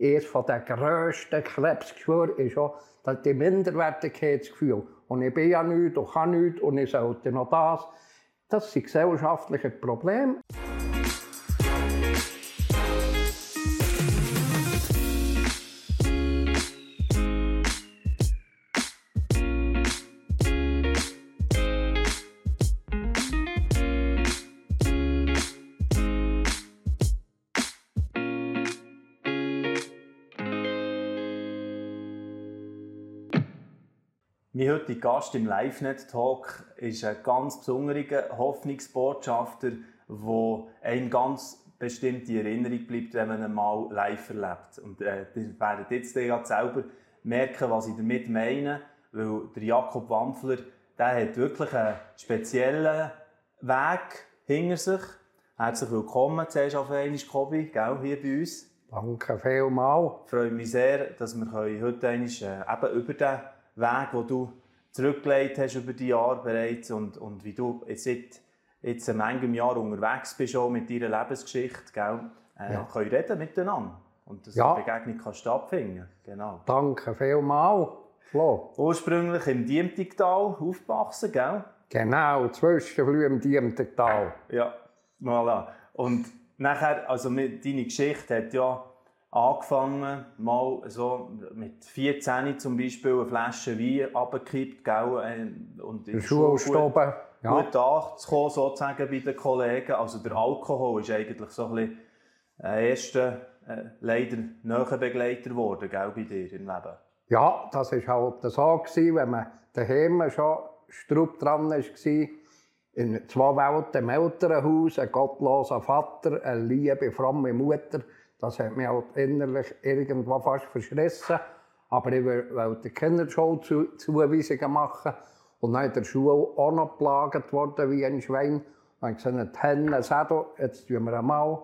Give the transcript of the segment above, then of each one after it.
eines der grössten Krebsgeschwüre ist auch das Minderwertigkeitsgefühl. Und ich bin ja nichts und kann nichts und ich sollte noch das. Das sind gesellschaftliche Probleme. Heutiger Gast im LiveNet-Talk ist ein ganz besonderer Hoffnungsbotschafter, der einem ganz bestimmte Erinnerung bleibt, wenn man ihn mal live erlebt. Und äh, ihr werdet jetzt selber merken, was ich damit meine, weil der Jakob Wampfler, der hat wirklich einen speziellen Weg hinter sich. Herzlich willkommen zuerst auf einmal, Kobi, gell, hier bei uns. Danke vielmals. Ich freue mich sehr, dass wir heute einmal, äh, eben über den Weg, den du zurückgelegt hast über die Jahre bereits und, und wie du seit jetzt manchem Jahr unterwegs bist auch mit deiner Lebensgeschichte, gell? Äh, ja. können reden miteinander und dass ja. eine Begegnung kann stattfinden genau. Danke vielmals, Flo. Ursprünglich im Diemtigtal aufgewachsen, gell? Genau, Zwischenflühe im Diemtigtal. Ja, voilà. Und nachher, also deine Geschichte hat ja angefangen, mal so mit 14 zum Beispiel eine Flasche Wein runtergekippt, gell, äh, und in der Schule gut, ja. gut anzukommen, sozusagen, bei den Kollegen. Also der Alkohol ist eigentlich so ein bisschen ein erster, äh, leider näher Begleiter geworden, gell, bei dir im Leben. Ja, das war halt so, gewesen, wenn man daheim schon strupp dran war, in zwei Welten im Elternhaus, ein gottloser Vater, eine liebe, fromme Mutter, das hat mich halt innerlich irgendwo fast verschrissen. Aber ich wollte die Kinderschulzuweisungen machen. Und dann in der Schule auch noch geplagt worden wie ein Schwein. Und ich gesagt, sagen, jetzt tun wir einmal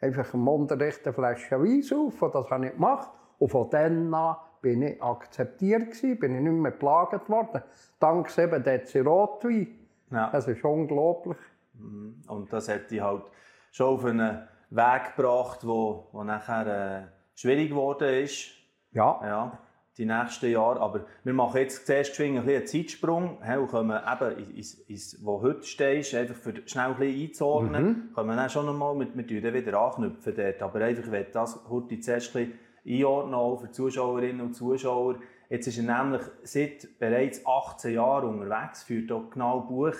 einfach im Unterricht eine Flasche Wein auf. Und das habe ich gemacht. Und von dann an bin ich akzeptiert gewesen, bin ich nicht mehr geplagt worden. Dank eben Dezi Rotwein. Ja. Das ist unglaublich. Mhm. Und das hat dich halt schon auf eine Weg gebracht, wo, wo nachher äh, schwierig geworden ist. Ja. ja. Die nächsten Jahre. Aber wir machen jetzt zuerst ein einen Zeitsprung he, und kommen eben ins, ins, wo heute stehst, einfach für schnell ein bisschen einzuordnen. Mhm. Können wir dann schon einmal mit, mit dann wieder anknüpfen dort. Aber einfach, ich will das heute zuerst ein bisschen einordnen, für Zuschauerinnen und Zuschauer. Jetzt ist er nämlich seit bereits 18 Jahren unterwegs, führt auch genau Buch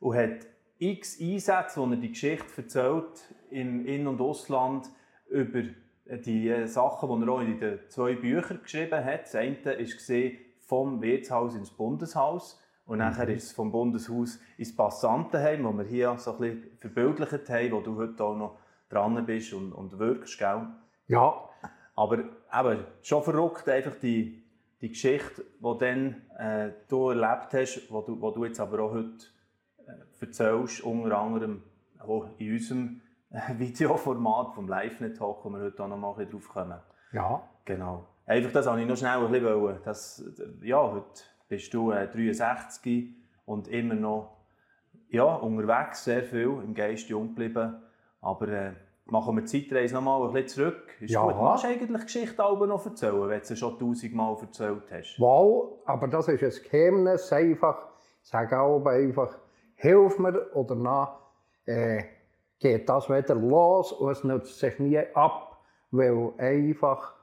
und hat x Einsätze, wo er die Geschichte erzählt, im In- und Ausland über die äh, Sachen, die er auch in den zwei Büchern geschrieben hat. Das eine war vom Wirtshaus ins Bundeshaus und mhm. nachher ist es vom Bundeshaus ins Passantenheim, wo wir hier so ein bisschen verbildlicht haben, wo du heute auch noch dran bist und, und wirkst, gell? Ja. Aber eben, schon verrückt einfach die, die Geschichte, die dann, äh, du erlebt hast, wo du, wo du jetzt aber auch heute äh, erzählst, unter anderem auch in unserem Videoformat vom LiveNet-Talk, wo wir heute auch noch mal drauf kommen. Ja. Genau. Einfach das wollte ich noch schnell ein bisschen wollen. Das, ja, heute bist du äh, 63 und immer noch ja, unterwegs, sehr viel, im Geist jung geblieben. Aber äh, machen wir die Zeitreise noch mal ein bisschen zurück. Ist ja. gut. Machst du eigentlich Geschichte noch erzählen, wenn du sie schon tausendmal erzählt hast? Wow, aber das ist ein Geheimnis. Einfach, sage auch einfach, hilf mir oder nach. Äh, geht das wieder los und es nützt sich nie ab, weil einfach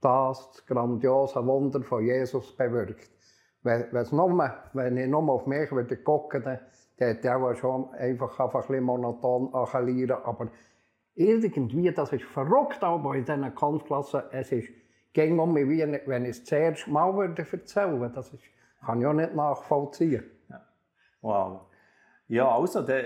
das, das grandiose Wunder von Jesus bewirkt. Wenn, wenn ich nur auf mich würde gucken würde, dann hätte ich schon einfach, ein bisschen monoton. Aber irgendwie, das ist verrückt, aber in diesen Konfklassen, es ist ging um mich, wie wenn ich es das erste Mal würde erzählen würde. Das ist, kann ich auch nicht nachvollziehen. Ja. Wow. Ja, also, dann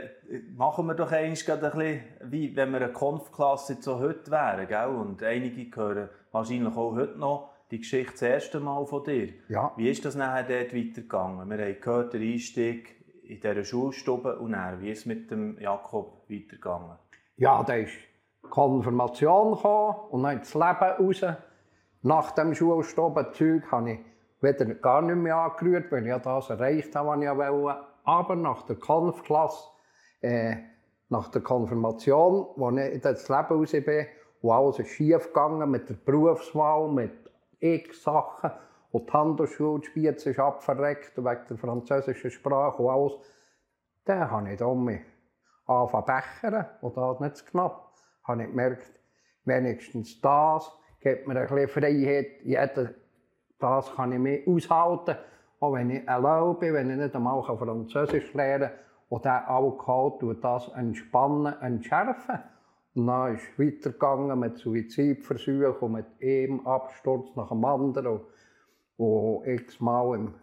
machen wir doch eigentlich ein bisschen, wie wenn wir eine Konfklasse so heute wären, gell? Und einige hören wahrscheinlich auch heute noch die Geschichte das erste Mal von dir. Ja. Wie ist das nachher dort weitergegangen? Wir haben gehört, den Einstieg in dieser Schulstube und dann, wie ist es mit dem Jakob weitergegangen? Ja, da ist Konfirmation gekommen und dann das Leben raus. Nach dem Schulstubenzeug habe ich wieder gar nicht mehr angerührt, weil ich das erreicht habe, was ich wollte aber nach der Konfklasse, äh, nach der Konfirmation, wo ich das Leben raus bin, Und alles ist schief gegangen mit der Berufswahl, mit x Sachen. Und die Handelsschule Spiez ist abverreckt wegen der französischen Sprache und alles. Dann habe ich da mich zu bechern und das nicht zu knapp. Habe ich gemerkt, wenigstens das gibt mir ein bisschen Freiheit. Jeder, das kann ich mir aushalten. Auch wenn ich bin, wenn ich nicht einmal Französisch lernen kann. Und der Alkohol das entspannen, entschärfen. Und dann ist es weitergegangen mit Suizidversuchen und mit einem Absturz nach dem anderen. Und x-mal im,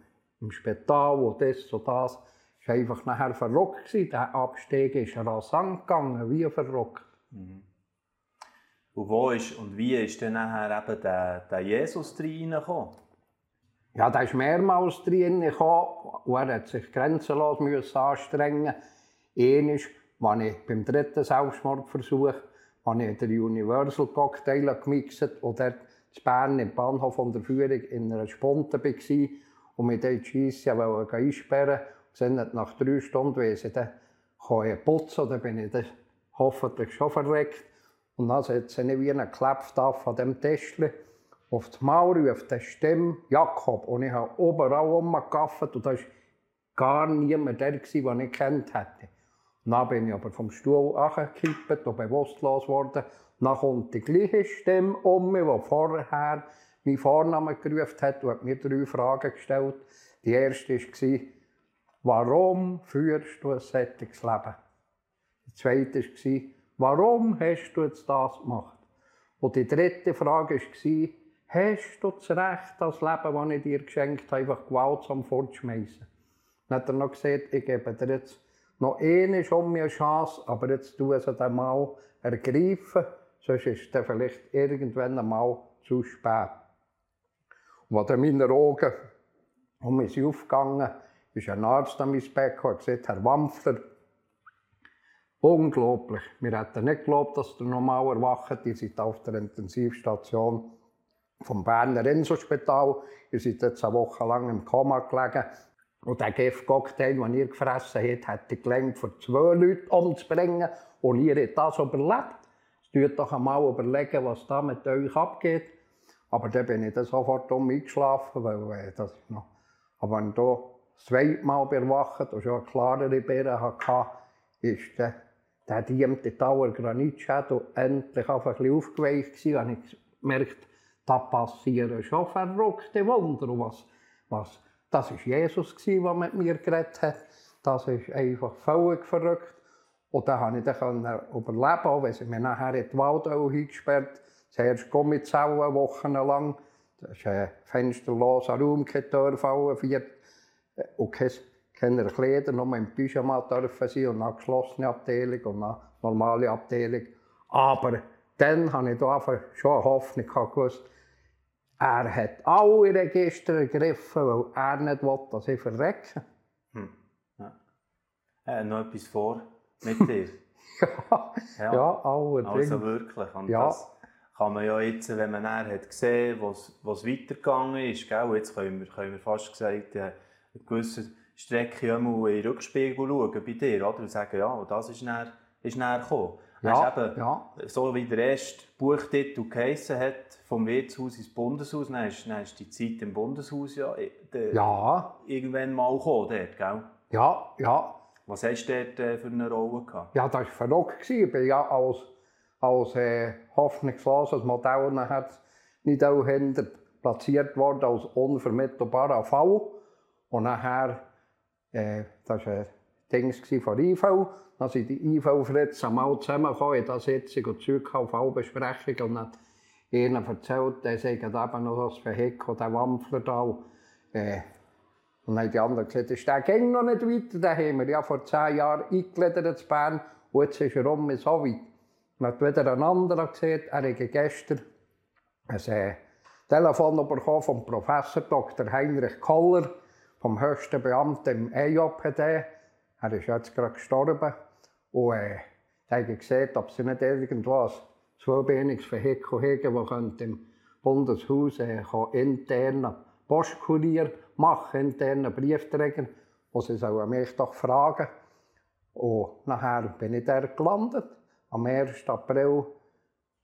im Spital und das und das. Es war einfach nachher verrückt. Der Abstieg ist rasant gegangen, wie verrückt. Mhm. Und wo ist und wie ist dann nachher eben der, der Jesus reingekommen? Ja, der ist mehrmals reingekommen und er hat sich grenzenlos müssen anstrengen Einmal, als ich beim dritten Selbstmordversuch habe ich den Universal Cocktail gemixt und dort in Bern im Bahnhof von der Führung in einer Sponte war und mit dort schiessen wollte einsperren. Dann nach drei Stunden, wie sie dann putzen dann bin ich dann hoffentlich schon verreckt. Und dann hat sie wie einen Klepf von dem Täschchen. Auf die Mauer ruft eine Stimme Jakob. Und ich habe überall rumgegaffert und da war gar niemand der, den ich kennt hätte. Dann bin ich aber vom Stuhl angekippt und bewusstlos geworden. Dann kommt die gleiche Stimme um mich, die vorher meinen Vornamen gerufen hat und hat mir drei Fragen gestellt. Die erste war, warum führst du ein solches Leben? Die zweite war, warum hast du jetzt das gemacht? Und die dritte Frage war, hast du das Recht, das Leben, das ich dir geschenkt habe, einfach gewaltsam fortzuschmeißen? Dann hat er noch gesagt, ich gebe dir jetzt noch eine um eine Chance, aber jetzt tue es einmal ergreifen, sonst ist es vielleicht irgendwann einmal zu spät. Und als meine Augen um mich aufgegangen ist ein Arzt an mein Bett und gesagt, Herr Wampfler, unglaublich. Wir hätten nicht geglaubt, dass ihr normal erwacht. Ihr seid auf der Intensivstation vom Berner Inselspital. Ihr seid jetzt eine Woche lang im Koma gelegen. Und der Gift-Cocktail, den ihr gefressen habt, hätte gelangt, für zwei Leute umzubringen. Und ihr habt das überlebt. Jetzt doch einmal überlegen, was da mit euch abgeht. Aber dann bin ich dann sofort um eingeschlafen, weil das noch... Aber wenn da das zweite Mal erwacht und schon eine klarere Beere hatte, ist der, der diemte Tower Granitschädel endlich auf ein bisschen aufgeweicht gewesen. Und ich gemerkt, da passieren schon verrückte Wunder. was, was das war Jesus, der mit mir geredet hat. Das ist einfach völlig verrückt. Und dann konnte ich dann überleben, auch wenn sie mich nachher in die Waldau eingesperrt Zuerst Gummizellen wochenlang. Das war ein fensterloser Raum, keine Tür fallen, vier, und keine Kleider, nur im Pyjama dürfen sein und eine geschlossene Abteilung und eine normale Abteilung. Aber dann hatte ich da schon Hoffnung gewusst, er hat alle Register ergriffen, weil er nicht will, dass ich verrecke. Hm. Ja. Hat noch etwas vor mit dir. ja, ja, ja allerdings. Also wirklich. Und ja. das kann man ja jetzt, wenn man dann hat gesehen hat, was weitergegangen ist, gell? jetzt können wir, können wir fast gesagt, äh, eine gewisse Strecke in den Rückspiegel schauen bei dir oder? und sagen, ja, das ist näher, ist näher gekommen. Ja, eben, ja. So wie der erste Buchtitel geheissen hat, vom Wirtshaus ins Bundeshaus, dann ist, dann ist die Zeit im Bundeshaus ja, äh, ja. irgendwann mal gekommen, dort, gell? Ja, ja. Was hast du dort äh, für eine Rolle gehabt? Ja, das war verrückt. Ich bin ja als, als äh, hoffnungsloses Modell nachher nicht auch hinter platziert worden als unvermittelbarer Fall. Und nachher, äh, das war ein Ding von IV, dann sind die IV-Fritz einmal zusammengekommen in der Sitzung und Zeug auf Fallbesprechung und hat ihnen erzählt, der sei eben noch das Vehikel, der Wampfler da. Äh, und dann haben die anderen gesagt, ist der ging noch nicht weiter, den haben wir ja vor zehn Jahren eingegliedert in Bern und jetzt ist er um so weit. Dann hat wieder ein anderer gesagt, er hätte gestern ein äh, Telefon bekommen vom Professor Dr. Heinrich Koller, vom höchsten Beamten im EJPD. Er ist jetzt gerade gestorben. Und äh, haben gesehen, ob sie nicht irgendwo ein zweibeiniges Vehikel haben, das im Bundeshaus äh, internen Postkurier machen, internen Briefträger, wo sie sollen mich doch fragen. Und nachher bin ich da gelandet, am 1. April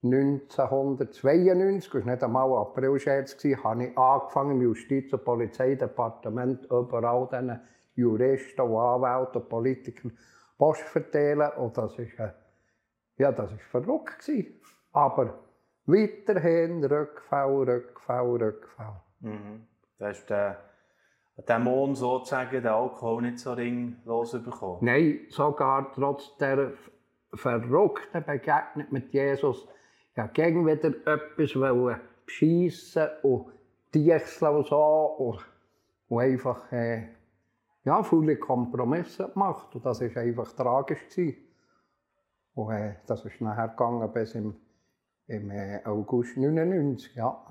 1992, das war nicht einmal Aprilscherz, habe ich angefangen im Justiz- und Polizeidepartement überall diesen Juristen und Anwälten und Post verteilen. Und das war äh, ja, das verrückt. Gewesen. Aber weiterhin Rückfall, Rückfall, Rückfall. Mhm. Da hast du den Dämon sozusagen, den Alkohol nicht so ringlos bekommen? Nein, sogar trotz der verrückten Begegnung mit Jesus ja gegen wieder etwas wollen beschissen und diechseln und so und, und einfach äh, ja, viele Kompromisse gemacht und das war einfach tragisch. Gewesen. Und äh, das ist nachher gegangen bis im, im äh, August 99, ja.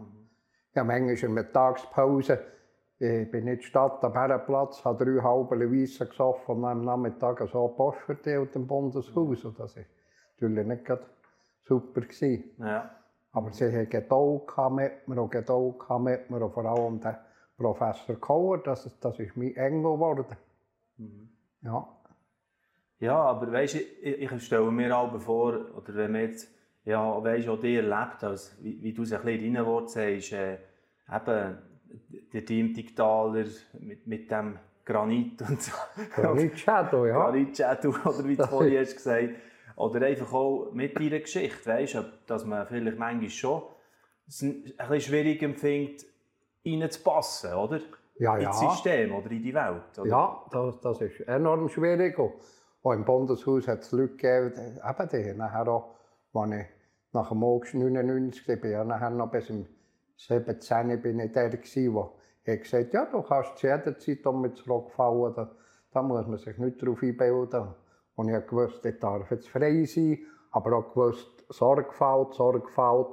Ja, manchmal in der Mittagspause ich bin in der Stadt am Herrenplatz, habe drei halbe Weisse gesoffen und am Nachmittag so Post verteilt im Bundeshaus. Und das war natürlich nicht super. Gewesen. Ja. Aber sie hatten Geduld mit mir und Geduld mit mir und vor allem der Professor Kauer, das, das ist mein Engel geworden. Mhm. Ja. Ja, aber weißt, ich, ich stelle mir auch vor, oder wenn man jetzt, ja, weißt, auch dir erlebt, als, wie, wie du es ein bisschen in deinen Worten sagst, äh, eben, der Team-Digitaler mit, mit dem Granit und so. Granit-Shadow, ja. Granit-Shadow, oder wie du vorhin hast gesagt Oder einfach auch mit deiner Geschichte, weißt du, dass man vielleicht manchmal schon ein bisschen schwierig empfindet, reinzupassen, oder? Ja, ja. Ins System oder in die Welt. Oder? Ja, das, das ist enorm schwierig. Auch im Bundeshaus hat es Leute gegeben, eben die nachher auch, als ich nach dem August 99 war, bin ja nachher noch bis im 17 bin ich der, der gesagt ja, du kannst zu jeder Zeit um mich zurückfallen. Da, da muss man sich nicht darauf einbilden. Und ich wusste, ich darf jetzt frei sein, aber auch gewusst, Sorgfalt, Sorgfalt.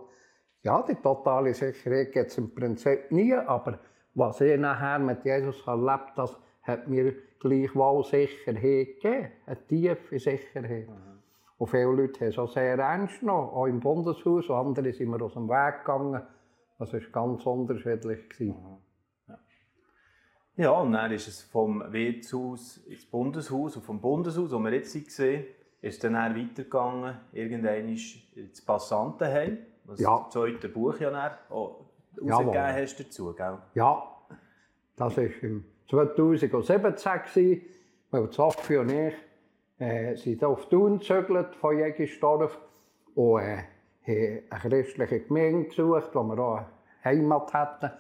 Ja, die totale Sicherheit im Prinzip nie, aber was ich nachher mit Jesus erlebt habe, hat mir gleichwohl Sicherheit gegeben, eine tiefe Sicherheit. Mhm. Und viele Leute haben es auch sehr ernst genommen, auch im Bundeshaus, andere sind mir aus dem Weg gegangen. Das war ganz unterschiedlich. Ja. ja, und dann ist es vom Wirtshaus ins Bundeshaus und vom Bundeshaus, wo wir jetzt waren, ist dann weitergegangen, irgendwann ins Passantenheim, was ja. das zweite Buch ja dann auch rausgegeben hast dazu, gell? Ja, das war im 2017, weil Sophie und ich äh, sind auf Thun gezögert von Jägersdorf und äh, haben eine christliche Gemeinde gesucht, wo wir auch eine Heimat hatten.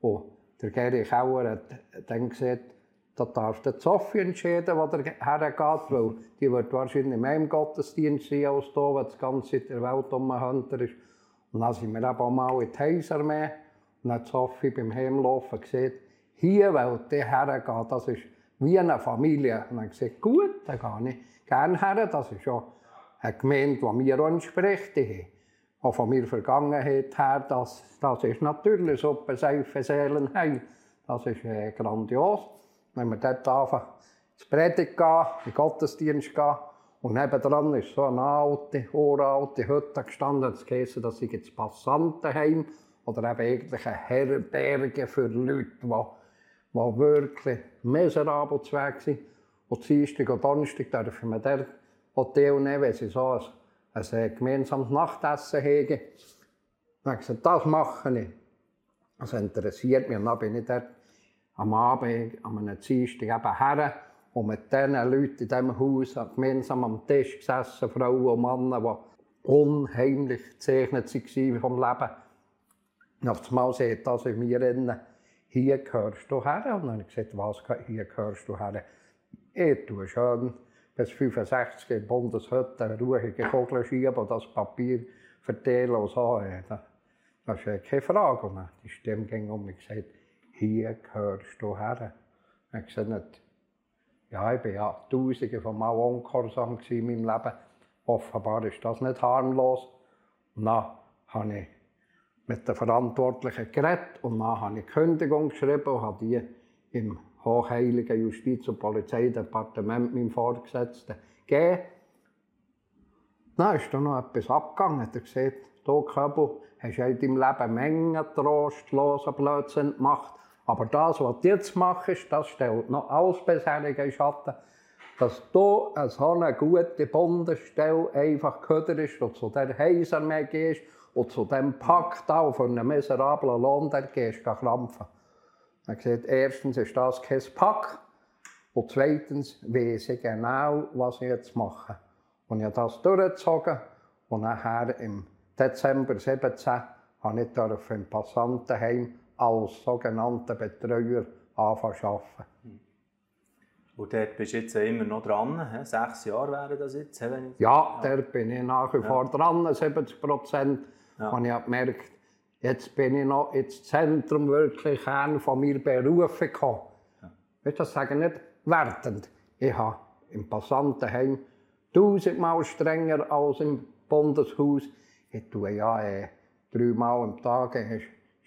Und der Geri Kauer hat dann gesagt, da darf der Sophie entscheiden, wo er hergeht, weil die wird wahrscheinlich mehr im Gottesdienst sein als hier, wenn das Ganze in der Welt umhängt ist. Und dann sind wir eben auch mal in die Heisarmee und dann hat Sophie beim Heimlaufen gesagt, hier will die hergehen, das ist wie eine Familie. Und dann ich gesagt, gut, dann gehe ich gerne her, das ist ja eine Gemeinde, die mir entspricht. Die auch von meiner Vergangenheit her, das, das ist natürlich ein Seife Seelenheim. Das ist äh, grandios. Wenn wir dort anfangen, zu Predigt gehen, in den Gottesdienst gehen, und nebenan ist so eine alte, uralte Hütte gestanden, das heisst, das ist das Passantenheim oder eben eine Herberge für Leute, die, die wirklich miserabel zu Weg sind. Und Dienstag und Donnerstag dürfen wir dort Hotel nehmen, wenn sie so ein ein gemeinsames Nachtessen haben. Dann gesagt, das mache ich. Das interessiert mich. Und dann bin ich dort am Abend, an einem Dienstag eben her und mit diesen Leuten in diesem Haus gemeinsam am Tisch gesessen, Frauen und Männer, die unheimlich gezeichnet waren vom Leben. Und auf einmal sieht das in mir innen, hier gehörst du her. Und dann habe ich gesagt, was, hier gehörst du her? Ich tue schön bis 65 in Bundeshütte ruhige Kugeln schieben und das Papier verteilen und so. Das ist keine Frage. Und die Stimme ging um und gesagt, hier gehörst du her. Ich habe gesagt, ja, ich war ja tausende von Mal ungehorsam in meinem Leben. Offenbar ist das nicht harmlos. Und dann habe ich mit den Verantwortlichen geredet und dann habe ich Kündigung geschrieben und habe die im hochheiligen Justiz- und Polizeidepartement meinem Vorgesetzten gegeben. Dann ist da noch etwas abgegangen. Er hat gesagt, du Köbel, hast ja in deinem Leben Mengen trostlosen Blödsinn gemacht. Aber das, was du jetzt machst, das stellt noch alles bisherige Schatten. dass du eine so eine gute Bundesstelle einfach ist und zu der Heisermäh gehst und zu dem Pakt auch von einem miserablen Lohn, der gehst du krampfen. Er gesagt, erstens ist das kein Pakt und zweitens weiß ich genau, was ich jetzt mache. Und ich habe das durchgezogen und nachher im Dezember 17 habe ich im Passantenheim als sogenannter Betreuer anfangen. Und dort bist du jetzt immer noch dran, he? sechs Jahre wären das jetzt? Wenn ich... Ja, dort bin ich nach wie vor ja. dran, 70 Prozent. Ja. Und ich habe gemerkt, jetzt bin ich noch ins Zentrum wirklich Kern von mir Berufe gekommen. Ja. Ich das sagen nicht wertend. Ich habe im Passantenheim tausendmal strenger als im Bundeshaus. Ich tue ja äh, dreimal am Tag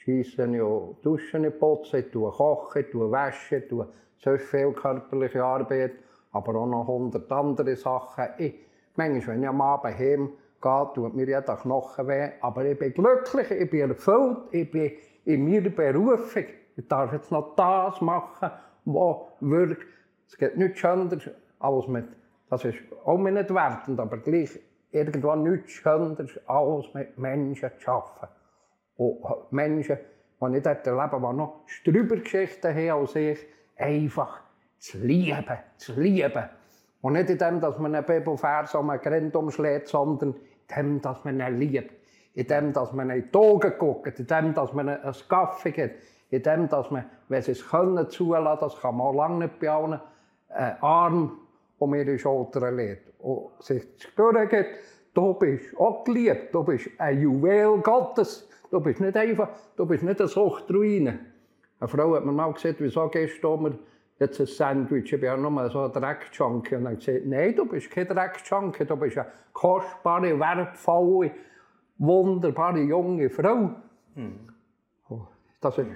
schiessen und duschen, putzen, tue kochen, tue waschen, tue so viel körperliche Arbeit, aber auch noch hundert andere Sachen. Ich, manchmal, wenn ich am Abend heim gehe, tut mir jeder Knochen weh, aber ich bin glücklich, ich bin erfüllt, ich bin in meiner Berufung. Ich darf jetzt noch das machen, was wirklich, es geht nichts schöner als mit, das ist auch nicht wertend, aber gleich irgendwo nichts schöner als mit Menschen zu arbeiten. Und Menschen, die nicht erleben, die noch Strübergeschichten haben als ich, einfach zu lieben, zu lieben. Und nicht in dem, dass man einen Bibelvers um einen Grind umschlägt, sondern in dem, dass man ihn liebt. In dem, dass man in die Augen guckt, in dem, dass man einen Kaffee gibt, in dem, dass man, wenn sie es können, zulassen, das kann man lange nicht bei allen, einen Arm um ihre Schulter legt und sich zu spüren gibt, du bist auch geliebt, du bist ein Juwel Gottes, du bist nicht einfach, du bist nicht eine Suchtruine. Eine Frau hat mir mal gesagt, wieso gehst du mir jetzt ein Sandwich? Ich bin ja nur so ein Dreckjunkie. Und dann gesagt, nein, du bist kein Dreckjunkie, du bist eine kostbare, wertvolle, wunderbare junge Frau. Hm. Das, ist,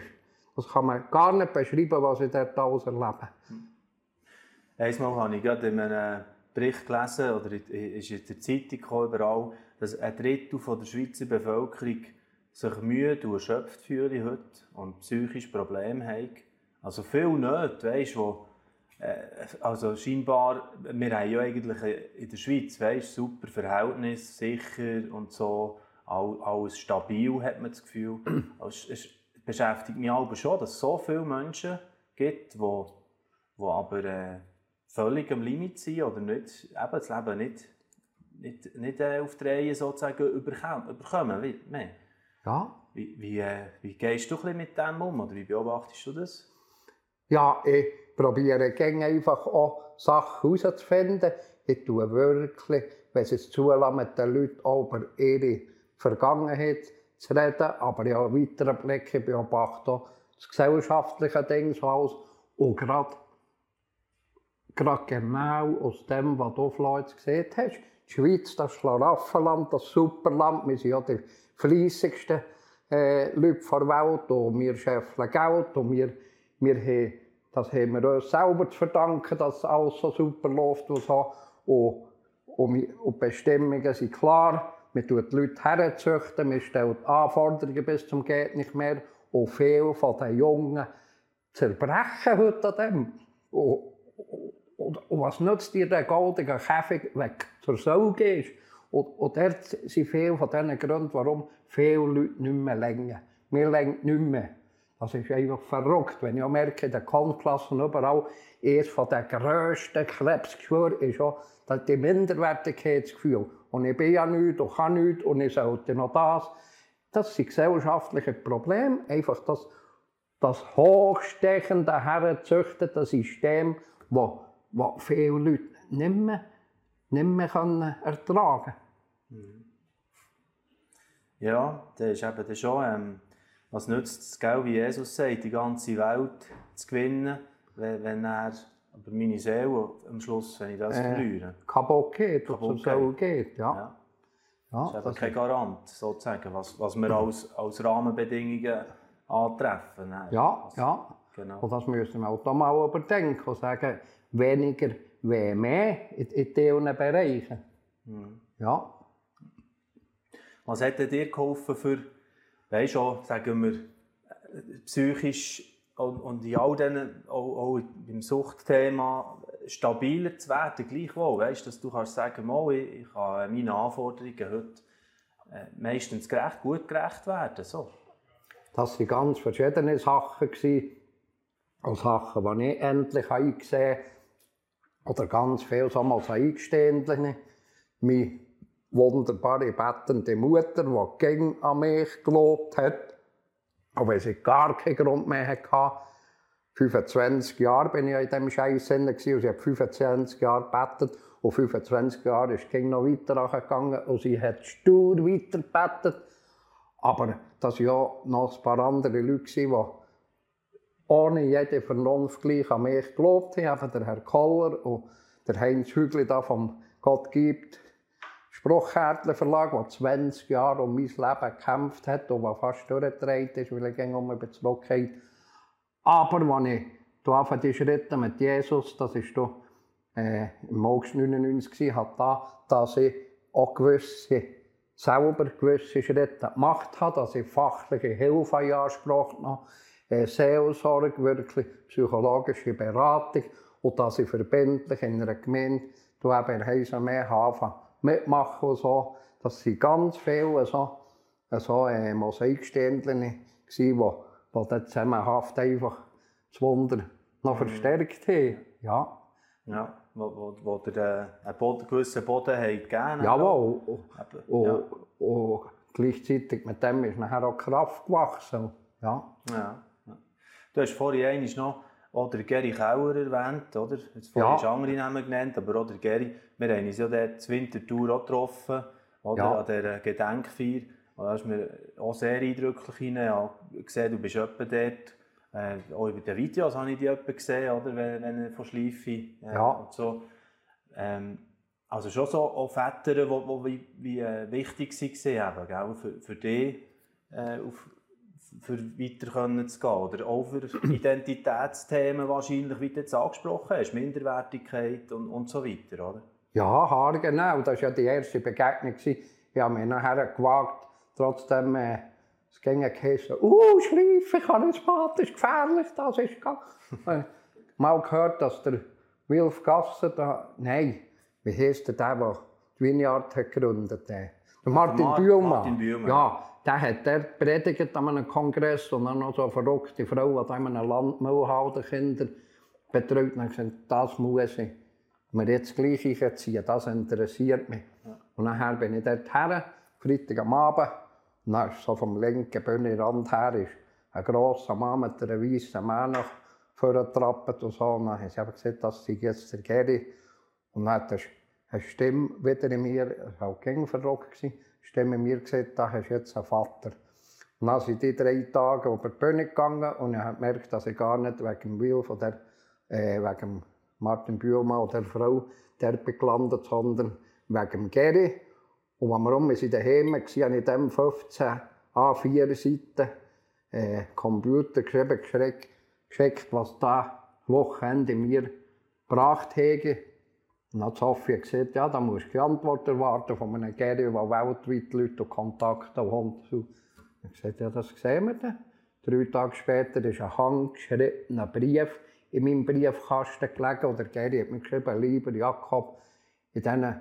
das kann man gar nicht beschreiben, was ich dort alles erlebe. Hm. Einmal habe ich gerade in einem Bericht gelesen, oder ist in der Zeitung überall, dass ein Drittel der Schweizer Bevölkerung sich müde und erschöpft fühle heute und psychische Probleme haben. Also viel nicht, weißt du, äh, also scheinbar, wir haben ja eigentlich in der Schweiz, weißt, super Verhältnis, sicher und so, alles stabil, hat man das Gefühl. Also es beschäftigt mich aber schon, dass es so viele Menschen gibt, die, die aber äh, völlig am Limit sind oder nicht, eben das Leben nicht, nicht, nicht äh, auf die Reihe sozusagen überkommen. überkommen wie, ja. Wie, wie, äh, wie gehst du mit dem um oder wie beobachtest du das? Ja, ich probiere einfach auch Sachen herauszufinden. Ich tue wirklich, wenn sie es zulassen, mit den Leuten über ihre Vergangenheit zu reden, aber ja auch weiteren Blick, ich beobachte auch das gesellschaftliche Ding so alles. Und gerade, gerade genau aus dem, was du vielleicht gesehen hast, die Schweiz, das Schlaraffenland, das Superland, wir sind ja die fleissigsten äh, Leute der und wir scheffeln Geld und wir, wir haben, das haben wir uns selber zu verdanken, dass alles so super läuft und so. Und, und, und Bestimmungen sind klar. Wir tun die Leute herzüchten, wir stellen Anforderungen bis zum geht nicht mehr. Und viele von den Jungen zerbrechen heute an dem. Und, was nützt dir der goldene Käfig, du zur Sau gehst? Und, und dort sind viele von diesen Gründen, warum viele Leute nicht mehr länger. Wir längen nicht mehr. Das ist einfach verrückt. Wenn ich merke, in den Konklassen überall, eines den grössten Krebsgeschwüren ist auch das Minderwertigkeitsgefühl. Und ich bin ja nichts und kann nichts und ich sollte noch das. Das sind gesellschaftliche Probleme. Einfach das, das hochstechende, herzüchtete System, das, das viele Leute nicht mehr nicht mehr können ertragen mhm. Ja, das ist eben schon, ähm, was nützt es, gell, wie Jesus sagt, die ganze Welt zu gewinnen, wenn, wenn er, aber meine Seele am Schluss, wenn ich das äh, verliere. Kaputt geht, kaputt so geht, ja. ja. ja das ist eben kein Garant, sozusagen, was, was wir als, als Rahmenbedingungen antreffen. Ja, also, ja. Genau. Und das müssen wir auch da mal überdenken und sagen, weniger wäre mehr in, in diesen Bereichen. Mhm. Ja. Was hat dir geholfen für, weißt du, sagen wir, psychisch und, und in all diesen, auch, auch beim Suchtthema, stabiler zu werden, gleichwohl, weißt, dass du kannst sagen, mal, ich, ich kann meinen Anforderungen heute äh, meistens gerecht, gut gerecht werden. So. Das waren ganz verschiedene Sachen. Gewesen. Auch Sachen, die ich endlich eingesehen habe. Oder ganz viel so als Eingestehende. Meine wunderbare bettende Mutter, die gegen an mich gelobt hat. Wenn sie gar keinen Grund mehr hatte. 25 Jahre bin ich in diesem Scheiß und sie hat 25 Jahre gebettet. Und 25 Jahre ist es noch weiter gegangen und sie hat stur weiter gebettet. Aber das waren ja noch ein paar andere Leute, die ohne jede Vernunft gleich an mich gelobt haben. Der Herr Koller und der Heinz Hügli da vom Gott gibt Spruchkärtler Verlag, der 20 Jahre um mein Leben gekämpft hat und der fast durchgedreht ist, weil er ging um über Zurückgeht. Aber als ich da die Schritte mit Jesus, das war äh, im August 99, hat da, dass ich auch gewisse, selber gewisse Schritte gemacht habe, dass ich fachliche Hilfe in Anspruch genommen äh, Seelsorge, wirklich psychologische Beratung und dass ich verbindlich in einer Gemeinde, du eben in mehr haben mitmachen und so. Das waren ganz viele so, so äh, Mosaikständchen, die, dann zusammenhaft einfach das Wunder noch mhm. verstärkt haben. Ja. Ja, wo, wo, wo der einen Boden, gewissen Boden hat gegeben Jawohl. Und, ja. und, gleichzeitig mit dem ist nachher auch Kraft gewachsen. Ja. Ja. Du hast vorhin noch oder Gary Kauer erwähnt, oder? Jetzt vorhin ja. andere Namen genannt, aber auch der Gary. Wir haben uns ja dort zur Wintertour auch getroffen, oder? Ja. An dieser Gedenkfeier. Und da ist mir auch sehr eindrücklich rein. Ja, gesehen, du bist etwa dort. Äh, auch über den Videos habe ich dich etwa gesehen, oder? Wenn, wenn er von Schleife äh, ja. und so. Ähm, also schon so auch Väter, die, die wie, wie äh, wichtig waren, gell? Für, für dich äh, auf, für weiter können zu gehen. Oder auch für Identitätsthemen wahrscheinlich, wie du jetzt angesprochen hast, Minderwertigkeit und, und so weiter, oder? Ja, haargenau. Das war ja die erste Begegnung. Ich habe mich nachher gewagt, trotzdem äh, es ging geheißen, uh, Schleif, ich habe ein Bad, das ist gefährlich, das ist äh, Mal gehört, dass der Wilf Gasser da, nein, wie heisst der, der, der die Vineyard hat gegründet hat? Der Martin, Martin Bühlmann. Martin Bühlmann. Ja, der hat dort predigt an einem Kongress und dann noch so eine verrückte Frau, die in einem Land Müllhalden Kinder betreut und gesagt, das muss ich mir jetzt gleich einziehen, das interessiert mich. Ja. Und nachher bin ich dort her, Freitag am Abend, und dann ist so vom linken Bühnenrand her ist ein grosser Mann mit einer weißen Mann nach vorgetrappelt und so. Und dann haben sie gesagt, das sei jetzt der Geri. Und dann hat eine Stimme wieder in mir, es war auch Stimme mir gesagt, da hast du jetzt einen Vater. Und dann sind die drei Tage über die Bühne gegangen und ich habe gemerkt, dass ich gar nicht wegen Will von der, äh, wegen Martin Bühlmann oder der Frau der gelandet, sondern wegen dem. Und als wir um sind daheim waren, habe ich dem 15 A4 Seiten äh, Computer geschrieben, geschickt, was da Wochenende mir gebracht hätte. Und dann hat Sophie gesagt, ja, da musst du die Antwort erwarten von einem Geri, der weltweit Leute und Kontakte hat. Ich habe gesagt, ja, das sehen wir dann. Drei Tage später ist ein handgeschriebener Brief in meinem Briefkasten gelegen. Und der Geri hat mir geschrieben, lieber Jakob, in diesen,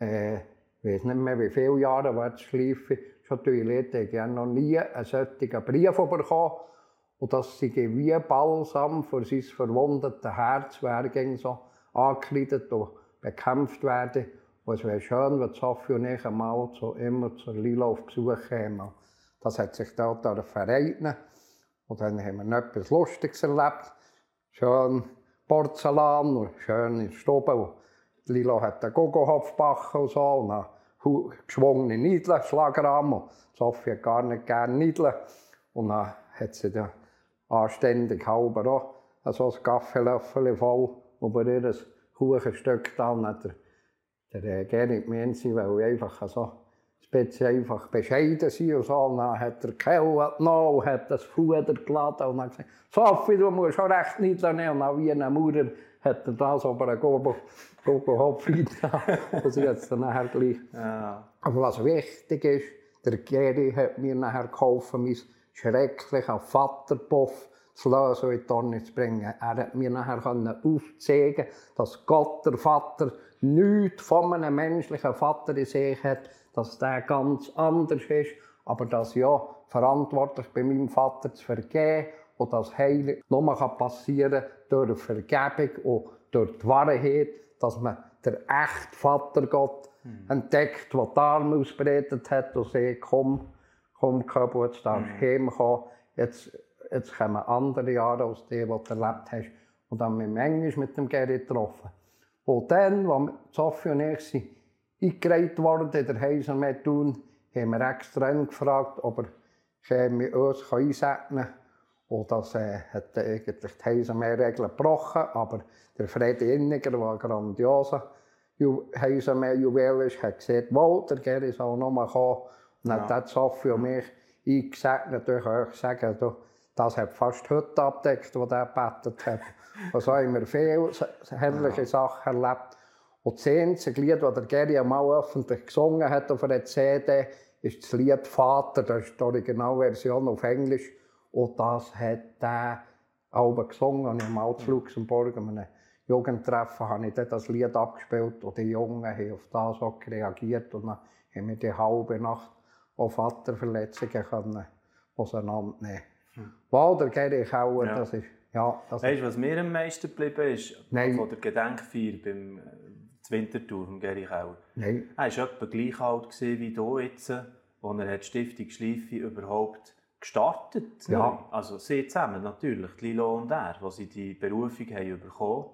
äh, ich weiß nicht mehr wie viele Jahre, wo ich schleife, schon Toilette, ich habe noch nie einen solchen Brief bekommen. Und das sei wie Balsam für sein verwundetes Herz, wäre so angekleidet bekämpft werden. Und es wäre schön, wenn Sophie und ich einmal zu, immer zur Lila auf Besuch kämen. Das hat sich dort vereint. Und dann haben wir etwas Lustiges erlebt. Schön Porzellan und schön in Stube. Lila hat einen Gogohopf und so. Und dann geschwungene Niedeln, Schlagrahmen. Sophie hat gar nicht gerne Niedeln. Und dann hat sie dann anständig halber auch so ein Kaffeelöffel voll über ihr Kuchenstück da. Und hat der, der Gerrit Menzi, weil ich einfach so ein bisschen einfach bescheiden sein und so. Und dann hat er genommen und hat das Fuder geladen und dann gesagt, Sophie, du musst schon recht nicht nehmen. Und dann wie ein Maurer hat er das aber einen Hopf Das jetzt dann nachher gleich. Ja. Aber was wichtig ist, der Geri hat mir nachher geholfen, mein schrecklicher Vaterpuff das Lösen in die Tonne zu bringen. Er hat mir nachher aufzeigen dass Gott, der Vater, nichts von einem menschlichen Vater in sich hat, dass der ganz anders ist, aber dass ja verantwortlich bei meinem Vater zu vergeben und das Heilen nur passieren kann durch Vergebung und durch die Wahrheit, dass man der echte Vater Gott mhm. entdeckt, der die Arme ausbreitet hat und sagt, komm, komm, Köbel, jetzt darfst du mhm. heimkommen, jetzt, jetzt kommen andere Jahre aus dem, was du erlebt hast. Und dann haben wir manchmal mit dem Gary getroffen. Und dann, als Sophie und ich sind eingereiht worden in der Heiser tun, haben wir extra gefragt, ob er uns einsegnen kann. Und das äh, hat eigentlich die Heisenmeer-Regel gebrochen, aber der Freddy Inniger, der ein grandioser Heisenmeer-Juwel ist, hat gesagt, wohl, der Gary soll noch mal kommen. Und ja. hat Sophie und mich eingesegnet, durch euch sagen, das hat fast heute abdeckt, was er gebetet hat. Also haben wir viele herrliche ja. Sachen erlebt. Und das einzige Lied, das der Gary einmal öffentlich gesungen hat auf einer CD, ist das Lied Vater. Das ist die Originalversion auf Englisch. Und das hat er auch gesungen. Und im Alt Luxemburg, an einem Jugendtreffen, habe ich das Lied abgespielt. Und die Jungen haben auf das auch reagiert. Und dann haben wir die halbe Nacht auf Vaterverletzungen können auseinandernehmen. Hm. Walder Gary Kauer, ja. das ist... Ja, das weißt du, was mir am meisten geblieben ist? Nein. Von der Gedenkfeier beim äh, Wintertour von Gary Kauer. Nein. Er war etwa gleich alt wie du jetzt, als er die Stiftung Schleife überhaupt gestartet. Ja. Also sie zusammen natürlich, Lilo und er, die sie die Berufung haben bekommen.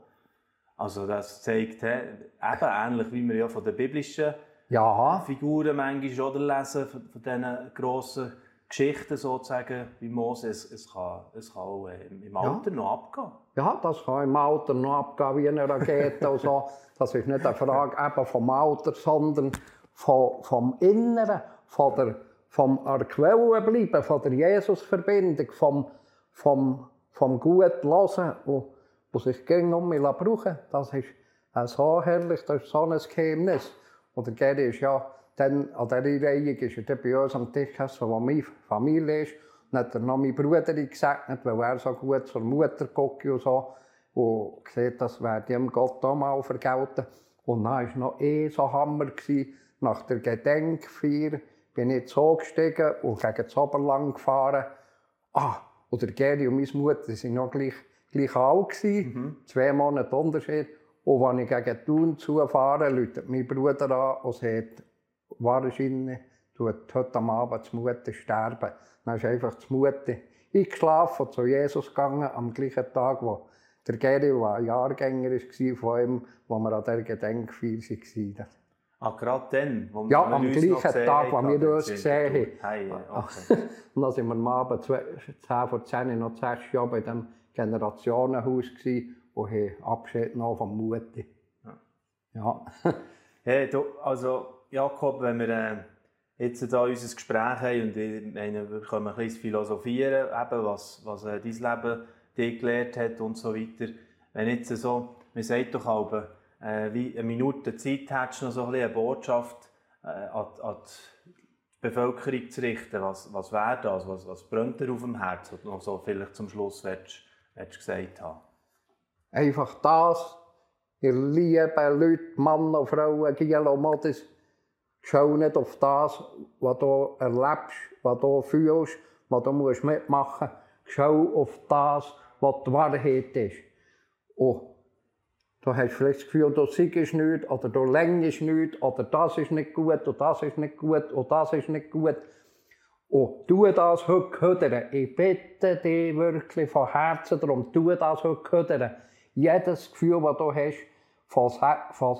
Also das zeigt eben ähnlich wie wir ja von den biblischen ja. Figuren manchmal oder lesen, von, von diesen grossen Geschichten sozusagen wie Moses, es kann, es kann auch äh, im Alter ja. noch abgehen. Ja, das kann im Alter noch abgehen wie eine Rakete. so. Das ist nicht eine Frage eben vom Alter, sondern vom, vom Inneren, von der vom an Quelle bleiben, von der Jesus-Verbindung, vom, vom, vom gut Hören, wo, wo sich gegen um mich brauchen Das ist auch so herrlich, das ist so ein Geheimnis. Und der Gary ist ja dann an dieser Reihung ist er bei uns am Tisch gesessen, wo meine Familie ist. Und hat er noch meinen Bruder gesegnet, weil er so gut zur Mutter guckt und so. Und sieht, das werde ihm Gott auch mal vergelten. Und dann war noch eh so Hammer, gewesen, nach der Gedenkfeier bin ich so gestiegen und gegen das Oberland gefahren. Ah, und der Geri und meine Mutter waren noch gleich, gleich alt. Mhm. Zwei Monate Unterschied. Und als ich gegen Thun zufahre, läutet mein Bruder an und sagt, wahrscheinlich tut heute am Abend die Mutter sterben. Dann ist einfach die Mutter eingeschlafen und zu Jesus gegangen, am gleichen Tag, wo der Geri, der ein Jahrgänger war von ihm, wo wir an dieser Gedenkfeier waren. Ah, gerade dann? Wo ja, am gleichen Tag, wo wir uns gesehen haben. Hey, okay. und dann sind wir am Abend 10 vor 10 noch sechs Jahre bei diesem Generationenhaus und haben Abschied genommen von Mutti. Ja. ja. hey, du, also Jakob, wenn wir äh, jetzt hier unser Gespräch haben und wir können ein bisschen philosophieren, eben, was, was äh, dein Leben dir gelehrt hat und so weiter. Wenn jetzt so, man sagt doch auch, äh, wie eine Minute Zeit hättest, noch so ein eine Botschaft äh, an, an, die Bevölkerung zu richten, was, was wäre das, was, was brennt dir auf dem Herzen, du noch so vielleicht zum Schluss willst, willst gesagt haben? Einfach das, ihr lieben Leute, Männer, Frauen, Gielo, Modis, schau nicht auf das, was du erlebst, was du fühlst, was du mitmachen musst. Schau auf das, was die Wahrheit ist. Und Du hast vielleicht das Gefühl, du siegst nicht, oder du längst nicht, oder das ist nicht gut, und das ist nicht gut, und das ist nicht gut. Und tu das heute ködern. Ich bitte dich wirklich von Herzen darum, tu das heute ködern. Jedes Gefühl, das du hast, von, von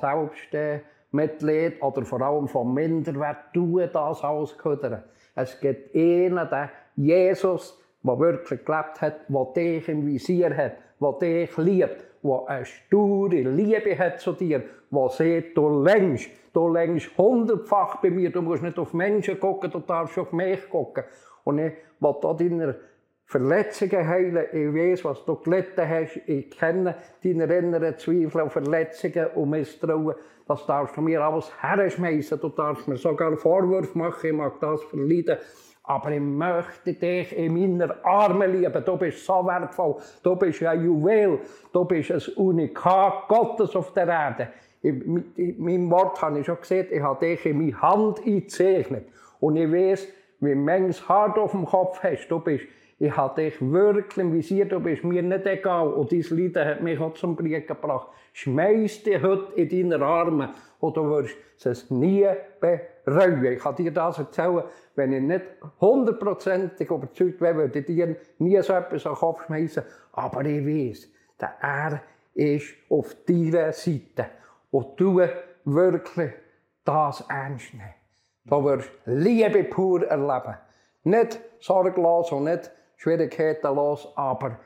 Selbstmitleid oder vor allem von Minderwert, tu das alles ködern. Es gibt einen, der Jesus, der wirklich gelebt hat, der dich im Visier hat, der dich liebt der eine sture Liebe hat zu dir, der sagt, du längst, du längst hundertfach bei mir, du musst nicht auf Menschen gucken, du darfst auf mich gucken. Und ich will da deine Verletzungen heilen. Ich weiß, was du gelitten hast. Ich kenne deine inneren Zweifel und Verletzungen und Misstrauen. Das darfst du mir alles herschmeißen. Du darfst mir sogar Vorwürfe machen. Ich mag das verleiden. aber ich möchte dich in meiner Arme lieben. Du bist so wertvoll, du bist ein Juwel, du bist ein Unikat Gottes auf der Erde. In, meinem Wort habe ich schon gesehen, ich habe dich in meine Hand eingezeichnet. Und ich weiß, wie manches Haar auf dem Kopf hast. Du bist, ich habe dich wirklich im Visier, du bist mir nicht egal. Und dein Leiden hat mich auch zum Krieg gebracht. Schmeiß dich heute in deine Arme und du wirst es nie bereuen. Ich kann dir das erzählen, wenn ich nicht hundertprozentig überzeugt wäre, würde ich dir nie so etwas an den Kopf schmeißen. Aber ich weiß, der er ist auf deiner Seite. Und du wirklich das ernst nehmen. Du wirst Liebe pur erleben. Nicht sorglos und nicht schwierigkeitenlos, aber,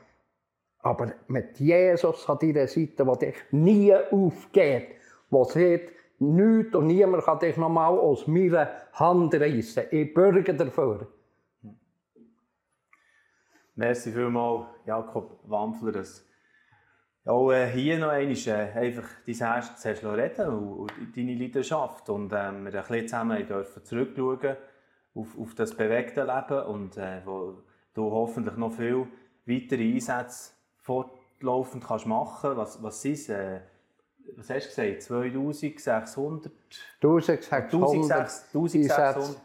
aber mit Jesus an deiner Seite, der dich nie aufgeht, der sagt, nichts und niemand kann dich nochmal aus meiner Hand reissen. Ich bürge dafür. Merci vielmals, Jakob Wampfler, auch äh, hier noch einmal äh, einfach dein Herz zuerst reden und, und deine Leidenschaft. Und äh, wir ein bisschen zusammen zurückschauen auf, auf das bewegte Leben und wo du hoffentlich noch viel weitere Einsätze fortlaufend kannst machen kannst. Was, was sind äh, was hast du gesagt? 2600? 1600 1600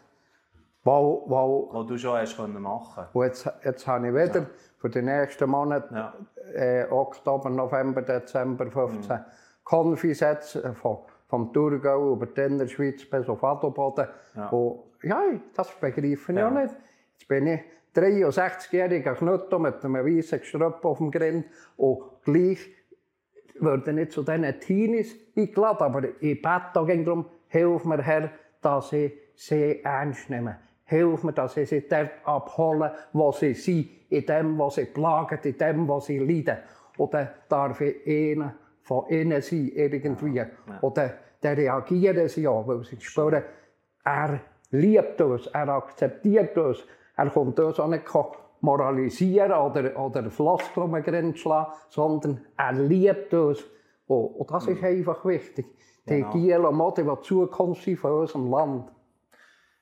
wo, wo, wo du schon hast können machen Und jetzt, jetzt habe ich wieder ja. für die nächsten Monate, ja. äh, Oktober, November, Dezember 15, mhm. Konfisätze von, vom Thurgau über die Innerschweiz bis auf Adelboden. Ja. Und, ja, das begreife ich ja. auch nicht. Jetzt bin ich 63-jähriger Knüttel mit einem weißen Gestrüpp auf dem Grind und gleich würde nicht zu diesen Teenies eingeladen, aber ich bete darum, hilf mir Herr, dass ich sie ernst nehme. Hilf mir, dass ich sie dort abhole, wo sie sind, in dem, was sie plagen, in dem, was sie leiden. Dann darf ich einer von ihnen sein, irgendwie. Ja. Und dann, dann reagieren sie auch, weil sie spüren, er liebt uns, er akzeptiert uns, er kommt uns auch nicht moralisieren oder, oder Floskeln schlagen, sondern er liebt uns. Und, und das ist einfach wichtig. Die genau. Und Motivation Zukunft von unserem Land.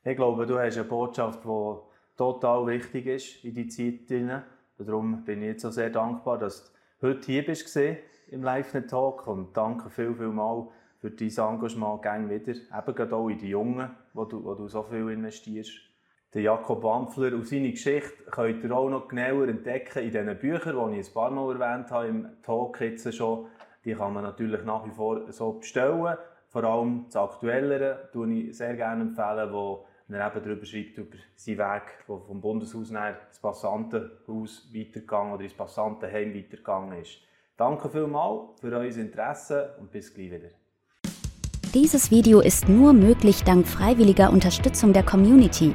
Ich glaube, du hast eine Botschaft, die total wichtig ist in die Zeit. Darum bin ich jetzt so sehr dankbar, dass du heute hier bist im Live-Talk und danke viel, viel mal für dein Engagement gerne wieder, eben gerade auch in die Jungen, wo du, wo du so viel investierst. Den Jakob Wampfler und seine Geschichte könnt ihr auch noch genauer entdecken in diesen Büchern, die ich ein paar Mal erwähnt habe im Talk jetzt schon. Die kann man natürlich nach wie vor so bestellen. Vor allem das Aktuellere empfehle ich sehr gerne empfehlen, wo er eben darüber schreibt, über seinen Weg, der vom Bundeshaus nach ins Passantenhaus weitergegangen oder ins Passantenheim weitergegangen ist. Danke vielmals für euer Interesse und bis gleich wieder. Dieses Video ist nur möglich dank freiwilliger Unterstützung der Community.